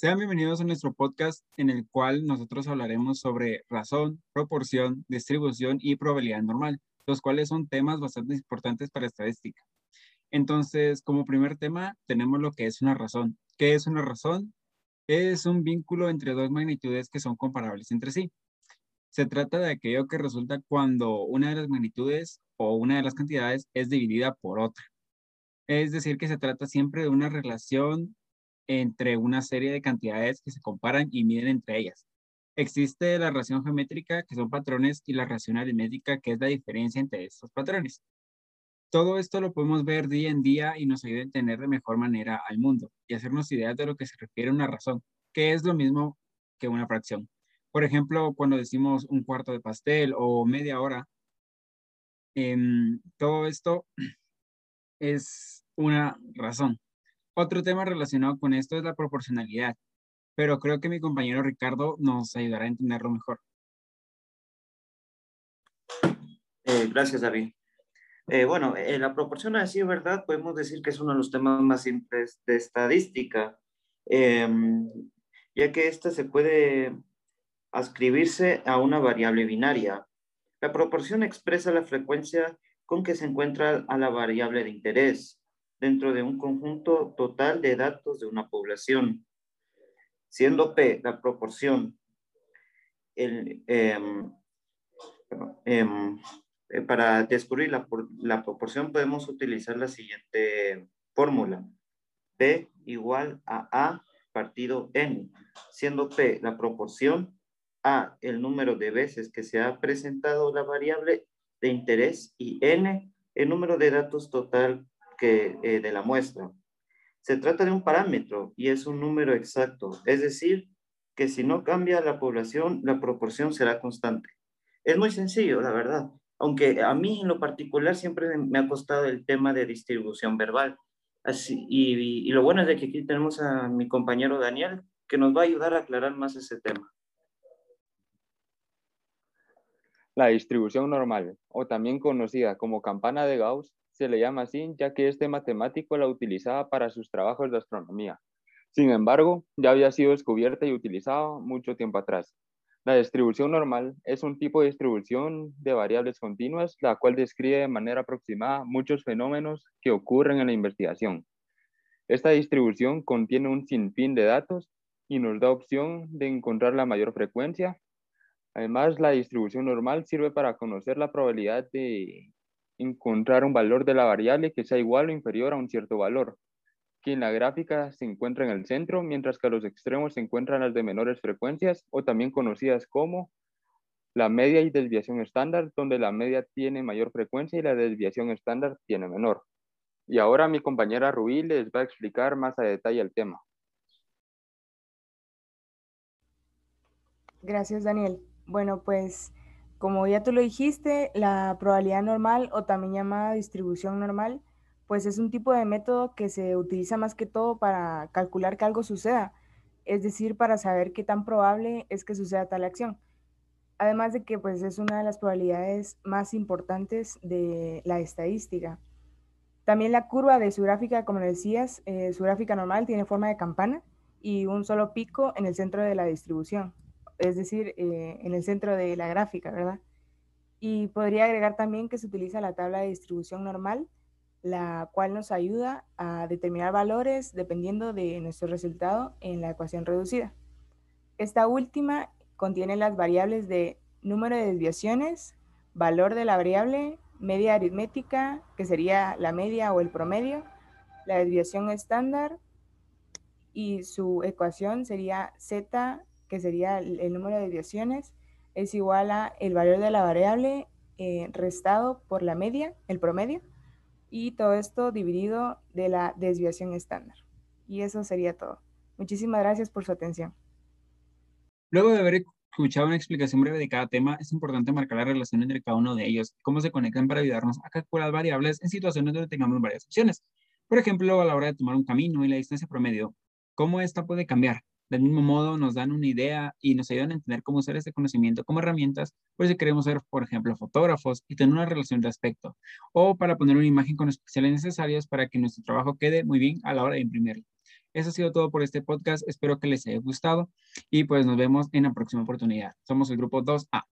Sean bienvenidos a nuestro podcast en el cual nosotros hablaremos sobre razón, proporción, distribución y probabilidad normal, los cuales son temas bastante importantes para estadística. Entonces, como primer tema, tenemos lo que es una razón. ¿Qué es una razón? Es un vínculo entre dos magnitudes que son comparables entre sí. Se trata de aquello que resulta cuando una de las magnitudes o una de las cantidades es dividida por otra. Es decir, que se trata siempre de una relación entre una serie de cantidades que se comparan y miden entre ellas. Existe la relación geométrica, que son patrones, y la relación aritmética, que es la diferencia entre estos patrones. Todo esto lo podemos ver día en día y nos ayuda a entender de mejor manera al mundo y hacernos ideas de lo que se refiere a una razón, que es lo mismo que una fracción. Por ejemplo, cuando decimos un cuarto de pastel o media hora, em, todo esto es una razón. Otro tema relacionado con esto es la proporcionalidad, pero creo que mi compañero Ricardo nos ayudará a entenderlo mejor. Eh, gracias, David. Eh, bueno, eh, la proporción así, ¿verdad? Podemos decir que es uno de los temas más simples de estadística, em, ya que esta se puede ascribirse a una variable binaria. La proporción expresa la frecuencia con que se encuentra a la variable de interés dentro de un conjunto total de datos de una población, siendo P la proporción. Em, em, eh, para descubrir la proporción podemos utilizar la siguiente fórmula. P igual a A partido N, siendo P la proporción, A el número de veces que se ha presentado la variable de interés y N el número de datos total eh, de la muestra. Se trata de un parámetro y es un número exacto, es decir, que si no cambia la población, la proporción será constante. Es muy sencillo, la verdad, aunque a mí en lo particular siempre me ha costado el tema de distribución verbal. Así, y, lo bueno es que aquí tenemos a mi compañero Daniel, que nos va a ayudar a aclarar más ese tema. La distribución normal, o también conocida como campana de Gauss, se le llama así ya que este matemático la utilizaba para sus trabajos de astronomía. Sin embargo, ya había sido descubierta y utilizada mucho tiempo atrás. La distribución normal es un tipo de distribución de variables continuas, la cual describe de manera aproximada muchos fenómenos que ocurren en la investigación. Esta distribución contiene un sinfín de datos y nos da opción de encontrar la mayor frecuencia. Además, la distribución normal sirve para conocer la probabilidad de encontrar un valor de la variable que sea igual o inferior a un cierto valor, que en la gráfica se encuentra en el centro, mientras que a los extremos se encuentran las de menores frecuencias o también conocidas como la media y desviación estándar, donde la media tiene mayor frecuencia y la desviación estándar tiene menor. Y ahora mi compañera Rubí les va a explicar más a detalle el tema. Gracias, Daniel. Bueno, pues como ya tú lo dijiste, la probabilidad normal o también llamada distribución normal, pues es un tipo de método que se utiliza más que todo para calcular que algo suceda, es decir, para saber qué tan probable es que suceda tal acción. Además de que pues es una de las probabilidades más importantes de la estadística. También la curva de su gráfica, como decías, eh, su gráfica normal tiene forma de campana y un solo pico en el centro de la distribución es decir, eh, en el centro de la gráfica, ¿verdad? Y podría agregar también que se utiliza la tabla de distribución normal, la cual nos ayuda a determinar valores dependiendo de nuestro resultado en la ecuación reducida. Esta última contiene las variables de número de desviaciones, valor de la variable, media aritmética, que sería la media o el promedio, la desviación estándar y su ecuación sería z que sería el, número de desviaciones, es igual a el valor de la variable eh, restado por la media, el promedio, y todo esto dividido de la desviación estándar. Y eso sería todo. Muchísimas gracias por su atención. Luego de haber escuchado una explicación breve de cada tema, es importante marcar la relación entre cada uno de ellos, cómo se conectan para ayudarnos a calcular variables en situaciones donde tengamos varias opciones. Por ejemplo, a la hora de tomar un camino y la distancia promedio, cómo esta puede cambiar. Del mismo modo, nos dan una idea y nos ayudan a entender cómo usar este conocimiento como herramientas, por si queremos ser, por ejemplo, fotógrafos y tener una relación de aspecto, o para poner una imagen con los píxeles necesarios para que nuestro trabajo quede muy bien a la hora de imprimirlo. Eso ha sido todo por este podcast. Espero que les haya gustado y pues nos vemos en la próxima oportunidad. Somos el grupo 2A.